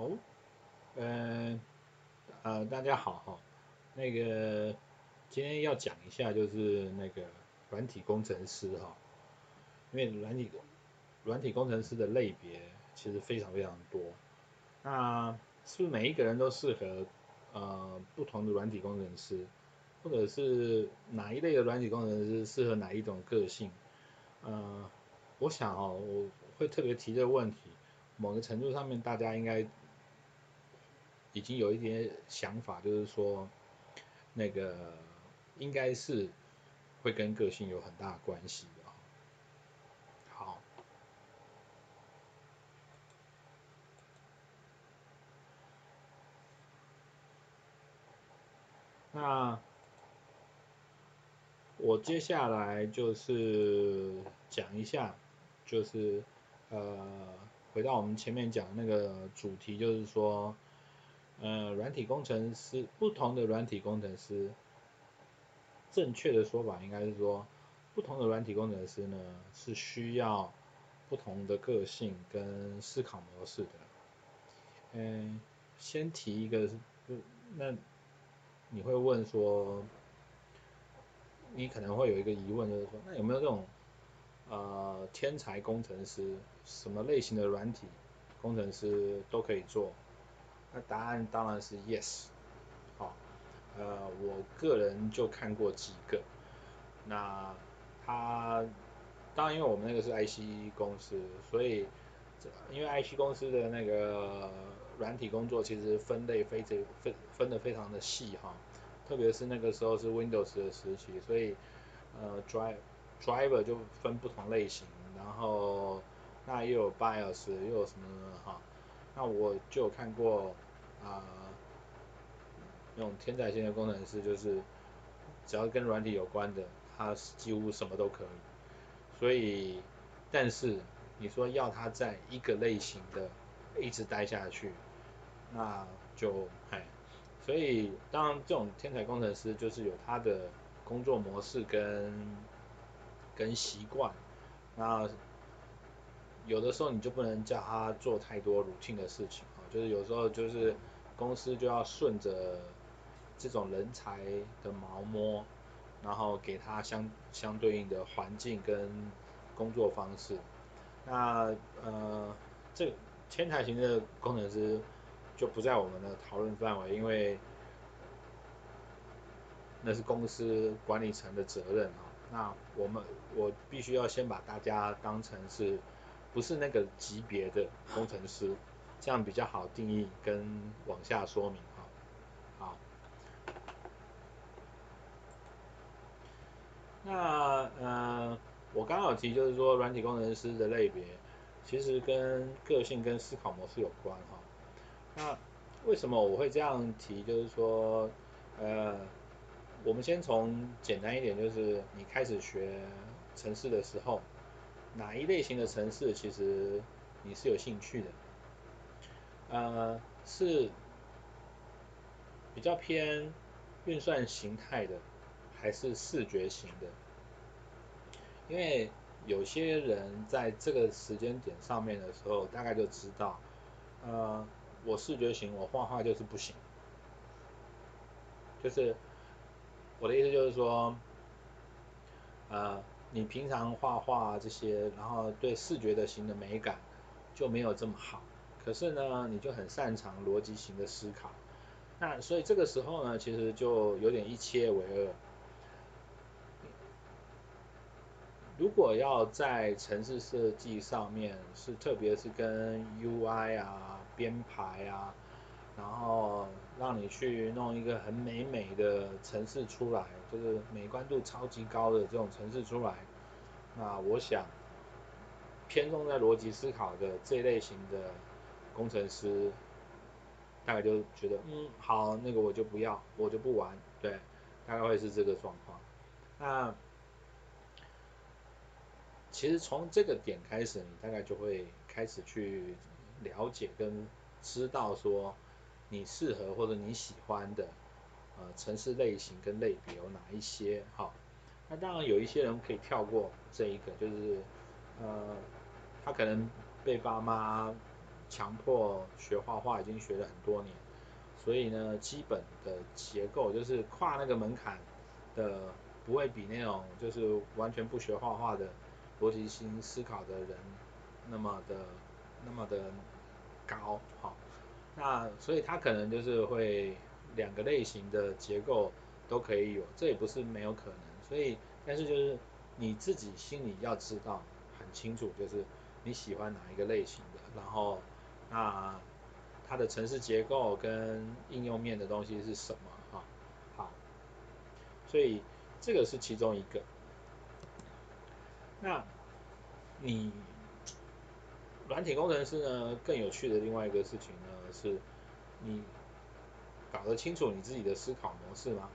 好，嗯、呃，大家好哈，那个今天要讲一下就是那个软体工程师哈，因为软体软体工程师的类别其实非常非常多，那是不是每一个人都适合呃不同的软体工程师，或者是哪一类的软体工程师适合哪一种个性？呃，我想哦，我会特别提这个问题，某个程度上面大家应该。已经有一点想法，就是说，那个应该是会跟个性有很大的关系的。好，那我接下来就是讲一下，就是呃，回到我们前面讲那个主题，就是说。呃，软体工程师，不同的软体工程师，正确的说法应该是说，不同的软体工程师呢，是需要不同的个性跟思考模式的。嗯，先提一个，那你会问说，你可能会有一个疑问，就是说，那有没有这种呃天才工程师，什么类型的软体工程师都可以做？那答案当然是 yes，好，呃，我个人就看过几个，那他当然因为我们那个是 IC 公司，所以因为 IC 公司的那个软体工作其实分类非常分分得非常的细哈，特别是那个时候是 Windows 的时期，所以呃 drive driver 就分不同类型，然后那又有 BIOS 又有什么哈。那我就看过啊、那种天才型的工程师，就是只要跟软体有关的，他几乎什么都可以。所以，但是你说要他在一个类型的一直待下去，那就哎，所以当然这种天才工程师就是有他的工作模式跟跟习惯，那。有的时候你就不能叫他做太多 routine 的事情啊，就是有时候就是公司就要顺着这种人才的毛摸，然后给他相相对应的环境跟工作方式。那呃，这天才型的工程师就不在我们的讨论范围，因为那是公司管理层的责任啊。那我们我必须要先把大家当成是。不是那个级别的工程师，这样比较好定义跟往下说明哈。好，那呃，我刚好提就是说，软体工程师的类别其实跟个性跟思考模式有关哈。那为什么我会这样提？就是说，呃，我们先从简单一点，就是你开始学程式的时候。哪一类型的城市其实你是有兴趣的？呃，是比较偏运算形态的，还是视觉型的？因为有些人在这个时间点上面的时候，大概就知道，呃，我视觉型，我画画就是不行。就是我的意思就是说，呃。你平常画画这些，然后对视觉的型的美感就没有这么好，可是呢，你就很擅长逻辑型的思考，那所以这个时候呢，其实就有点一切为二。如果要在城市设计上面，是特别是跟 UI 啊、编排啊，然后让你去弄一个很美美的城市出来，就是美观度超级高的这种城市出来，那我想偏重在逻辑思考的这类型的工程师，大概就觉得嗯好，那个我就不要，我就不玩，对，大概会是这个状况。那其实从这个点开始，你大概就会开始去了解跟知道说。你适合或者你喜欢的呃城市类型跟类别有哪一些？好，那当然有一些人可以跳过这一个，就是呃他可能被爸妈强迫学画画已经学了很多年，所以呢，基本的结构就是跨那个门槛的，不会比那种就是完全不学画画的逻辑性思考的人那么的那么的高，好，那所以他可能就是会两个类型的结构都可以有，这也不是没有可能，所以但是就是你自己心里要知道很清楚，就是你喜欢哪一个类型的，然后。那它的城市结构跟应用面的东西是什么？哈，好，所以这个是其中一个。那你软体工程师呢，更有趣的另外一个事情呢，是你搞得清楚你自己的思考模式吗？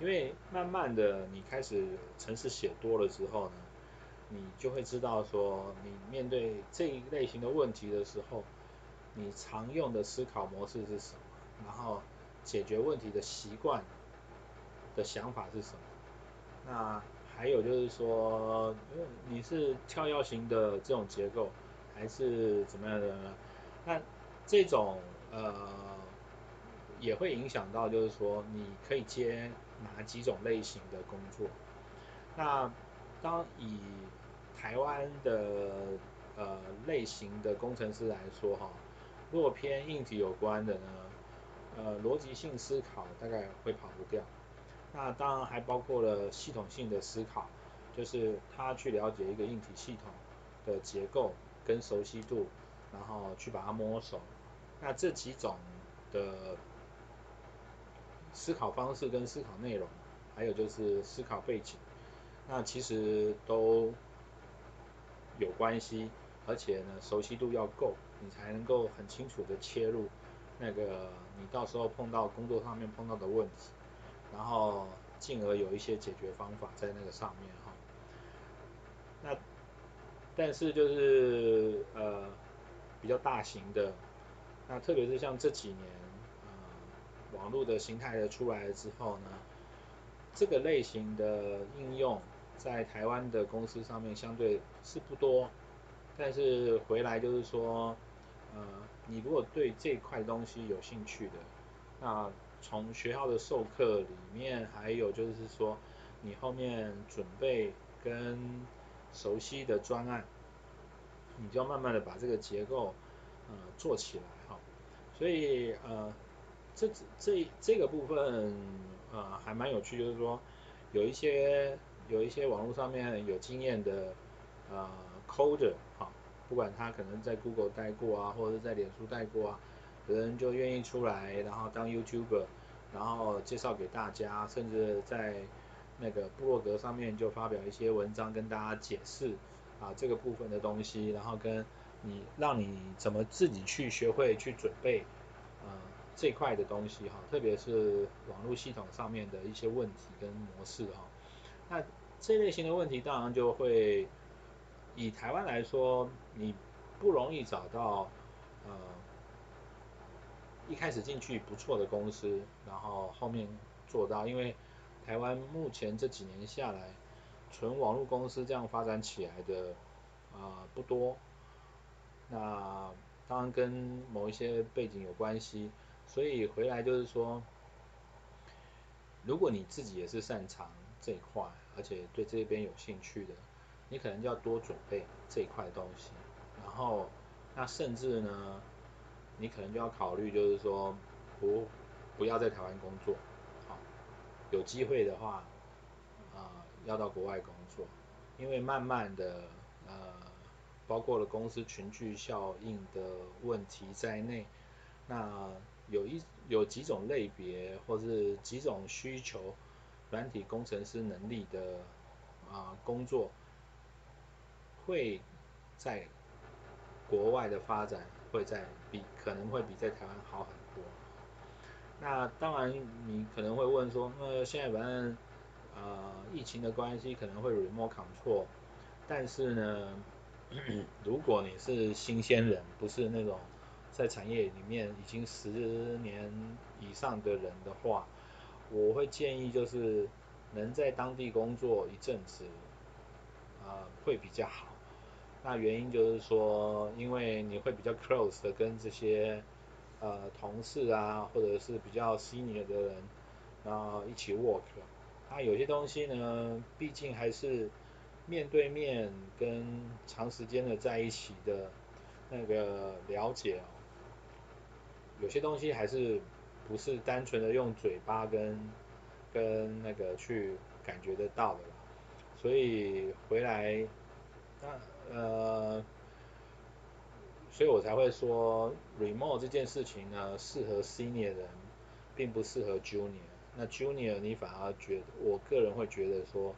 因为慢慢的你开始程式写多了之后呢，你就会知道说，你面对这一类型的问题的时候。你常用的思考模式是什么？然后解决问题的习惯的想法是什么？那还有就是说，你是跳跃型的这种结构，还是怎么样的呢？那这种呃也会影响到，就是说你可以接哪几种类型的工作？那当以台湾的呃类型的工程师来说哈。如果偏硬体有关的呢，呃，逻辑性思考大概会跑不掉。那当然还包括了系统性的思考，就是他去了解一个硬体系统的结构跟熟悉度，然后去把它摸熟。那这几种的思考方式跟思考内容，还有就是思考背景，那其实都有关系。而且呢，熟悉度要够，你才能够很清楚的切入那个你到时候碰到工作上面碰到的问题，然后进而有一些解决方法在那个上面哈。那但是就是呃比较大型的，那特别是像这几年呃网络的形态的出来了之后呢，这个类型的应用在台湾的公司上面相对是不多。但是回来就是说，呃，你如果对这块东西有兴趣的，那从学校的授课里面，还有就是说，你后面准备跟熟悉的专案，你就要慢慢的把这个结构呃做起来哈。所以呃，这这这个部分呃还蛮有趣，就是说有一些有一些网络上面有经验的呃。Coder，不管他可能在 Google 待过啊，或者是在脸书待过啊，有人就愿意出来，然后当 YouTuber，然后介绍给大家，甚至在那个部落格上面就发表一些文章跟大家解释啊这个部分的东西，然后跟你让你怎么自己去学会去准备呃这块的东西哈，特别是网络系统上面的一些问题跟模式哈，那这类型的问题当然就会。以台湾来说，你不容易找到呃一开始进去不错的公司，然后后面做到，因为台湾目前这几年下来，纯网络公司这样发展起来的啊、不多。那当然跟某一些背景有关系，所以回来就是说，如果你自己也是擅长这一块，而且对这边有兴趣的。你可能就要多准备这一块东西，然后那甚至呢，你可能就要考虑，就是说不不要在台湾工作，有机会的话，啊、呃，要到国外工作，因为慢慢的，呃，包括了公司群聚效应的问题在内，那有一有几种类别或是几种需求，软体工程师能力的啊、工作。会在国外的发展会在比可能会比在台湾好很多。那当然你可能会问说，那现在反正呃疫情的关系可能会 remote control，但是呢，如果你是新鲜人，不是那种在产业里面已经十年以上的人的话，我会建议就是能在当地工作一阵子，呃会比较好。那原因就是说，因为你会比较 close 的跟这些呃同事啊，或者是比较 senior 的人，然后一起 work。那有些东西呢，毕竟还是面对面跟长时间的在一起的那个了解哦，有些东西还是不是单纯的用嘴巴跟跟那个去感觉得到的。所以回来，那。呃，所以我才会说，remote 这件事情呢，适合 senior 人，并不适合 junior。那 junior 你反而觉得，我个人会觉得说，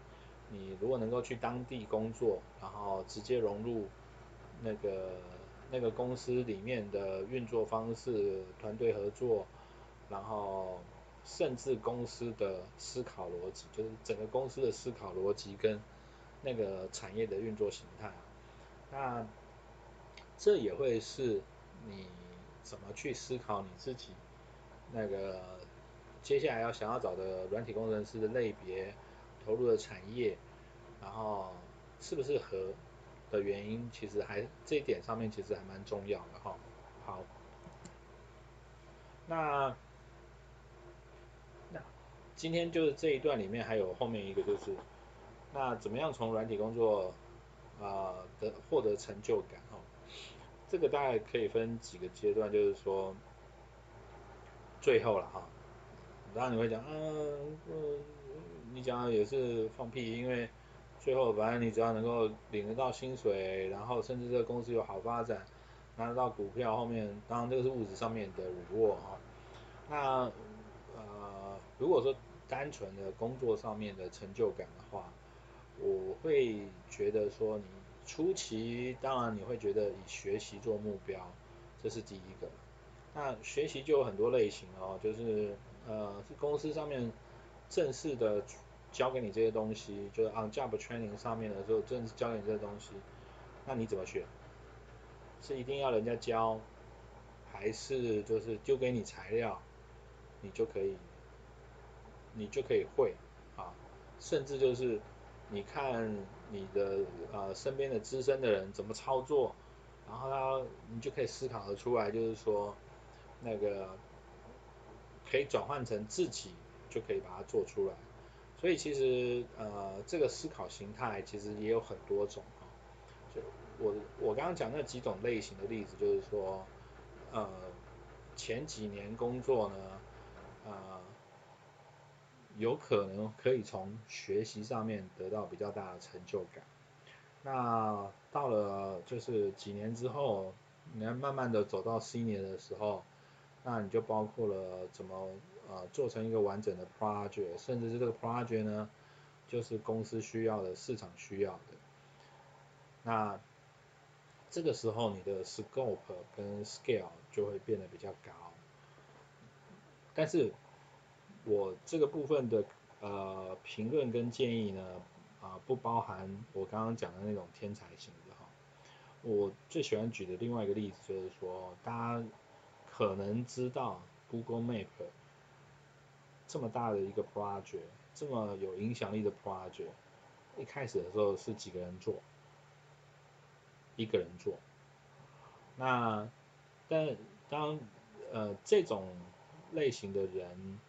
你如果能够去当地工作，然后直接融入那个那个公司里面的运作方式、团队合作，然后甚至公司的思考逻辑，就是整个公司的思考逻辑跟那个产业的运作形态。那这也会是你怎么去思考你自己那个接下来要想要找的软体工程师的类别，投入的产业，然后适不适合的原因，其实还这一点上面其实还蛮重要的哈。好，那那今天就是这一段里面还有后面一个就是，那怎么样从软体工作？啊的获得成就感，这个大概可以分几个阶段，就是说最后了哈，当然你会讲，嗯嗯，你讲也是放屁，因为最后反正你只要能够领得到薪水，然后甚至这个公司有好发展，拿得到股票，后面当然这个是物质上面的五沃哈，那呃如果说单纯的工作上面的成就感的话。我会觉得说，你初期当然你会觉得以学习做目标，这是第一个。那学习就有很多类型哦，就是呃是公司上面正式的教给你这些东西，就是 on job training 上面的时候正式教给你这些东西，那你怎么学？是一定要人家教，还是就是丢给你材料，你就可以，你就可以会啊，甚至就是。你看你的呃身边的资深的人怎么操作，然后他你就可以思考得出来，就是说那个可以转换成自己就可以把它做出来。所以其实呃这个思考形态其实也有很多种啊。就我我刚刚讲那几种类型的例子，就是说呃前几年工作呢呃。有可能可以从学习上面得到比较大的成就感。那到了就是几年之后，你要慢慢的走到 senior 的时候，那你就包括了怎么呃做成一个完整的 project，甚至是这个 project 呢，就是公司需要的、市场需要的。那这个时候你的 scope 跟 scale 就会变得比较高。但是我这个部分的呃评论跟建议呢，啊、不包含我刚刚讲的那种天才型的哈。我最喜欢举的另外一个例子就是说，大家可能知道 Google Map 这么大的一个 project，这么有影响力的 project，一开始的时候是几个人做？一个人做。那但当呃这种类型的人。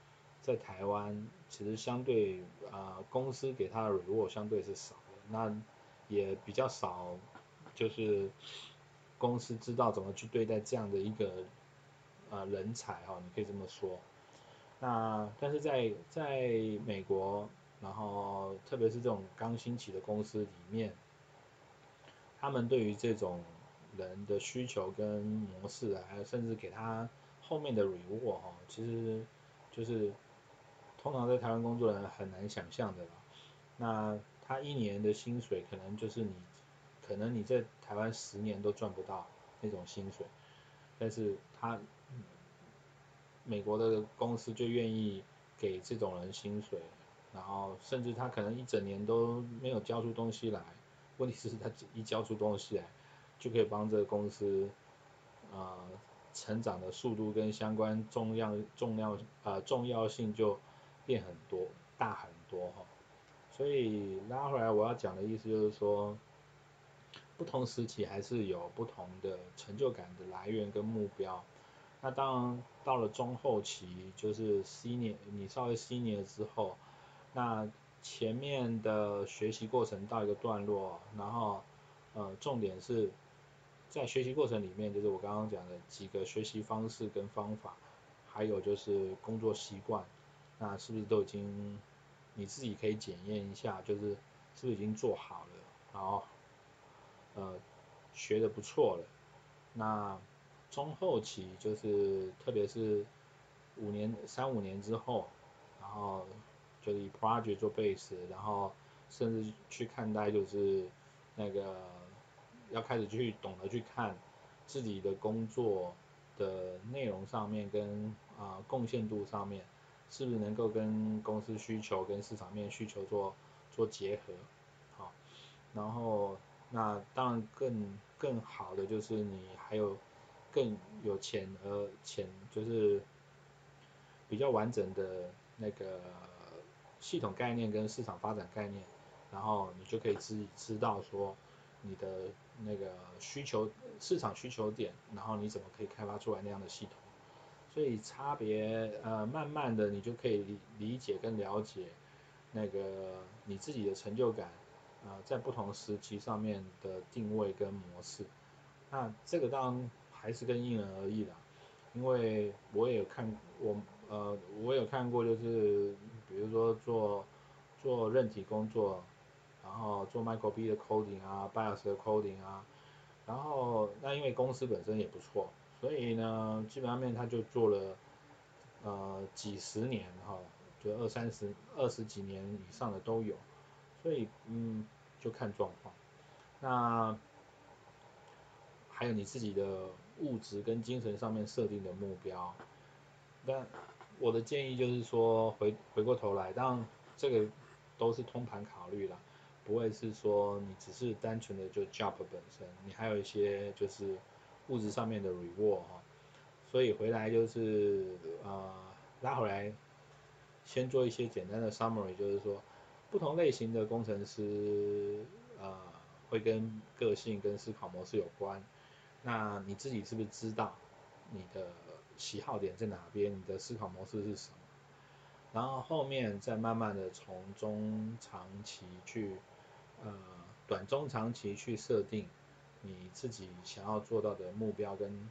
在台湾，其实相对啊、公司给他的 reward 相对是少的，那也比较少，就是公司知道怎么去对待这样的一个啊、呃、人才哈，你可以这么说。那但是在在美国，然后特别是这种刚兴起的公司里面，他们对于这种人的需求跟模式啊，还有甚至给他后面的 reward 哈，其实就是。通常在台湾工作的人很难想象的，那他一年的薪水可能就是你，可能你在台湾十年都赚不到那种薪水，但是他美国的公司就愿意给这种人薪水，然后甚至他可能一整年都没有交出东西来，问题是他一交出东西来，就可以帮这个公司啊、呃、成长的速度跟相关重要重要啊、呃、重要性就。变很多，大很多哈，所以拉回来我要讲的意思就是说，不同时期还是有不同的成就感的来源跟目标。那当到了中后期，就是 senior，你稍微 senior 之后，那前面的学习过程到一个段落，然后呃重点是在学习过程里面，就是我刚刚讲的几个学习方式跟方法，还有就是工作习惯，那是不是都已经你自己可以检验一下，就是是不是已经做好了，然后呃学的不错了，那。中后期就是，特别是五年、三五年之后，然后就是以 project 做 base，然后甚至去看待就是那个要开始去懂得去看自己的工作的内容上面跟啊、贡献度上面，是不是能够跟公司需求跟市场面需求做做结合，好，然后那当然更更好的就是你还有。更有潜而潜就是比较完整的那个系统概念跟市场发展概念，然后你就可以知知道说你的那个需求市场需求点，然后你怎么可以开发出来那样的系统，所以差别呃慢慢的你就可以理理解跟了解那个你自己的成就感啊、在不同时期上面的定位跟模式，那这个当然。还是跟因人而异的，因为我也看我呃我有看过，就是比如说做做韧体工作，然后做 micro B 的 coding 啊，BIOS 的 coding 啊，然后那因为公司本身也不错，所以呢基本上面他就做了呃几十年哈，就二三十二十几年以上的都有，所以嗯就看状况，那还有你自己的。物质跟精神上面设定的目标，但我的建议就是说回回过头来，当然这个都是通盘考虑啦，不会是说你只是单纯的就 job 本身，你还有一些就是物质上面的 reward 哈，所以回来就是呃拉回来，先做一些简单的 summary，就是说不同类型的工程师呃会跟个性跟思考模式有关。那你自己是不是知道你的喜好点在哪边？你的思考模式是什么？然后后面再慢慢的从中长期去，呃，短中长期去设定你自己想要做到的目标跟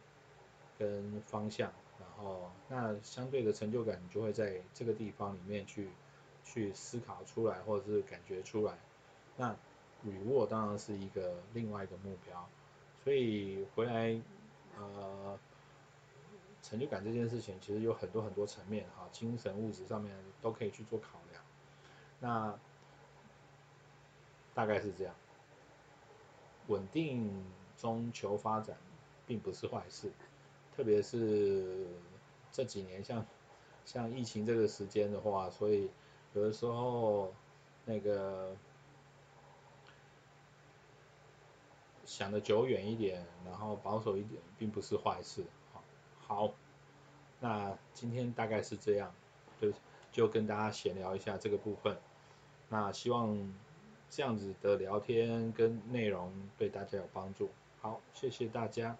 跟方向，然后那相对的成就感你就会在这个地方里面去去思考出来或者是感觉出来。那 reward 当然是一个另外一个目标。所以回来，呃，成就感这件事情其实有很多很多层面哈，精神物质上面都可以去做考量。那大概是这样，稳定中求发展并不是坏事，特别是这几年像像疫情这个时间的话，所以有的时候那个。想的久远一点，然后保守一点，并不是坏事。好，好，那今天大概是这样，就就跟大家闲聊一下这个部分。那希望这样子的聊天跟内容对大家有帮助。好，谢谢大家。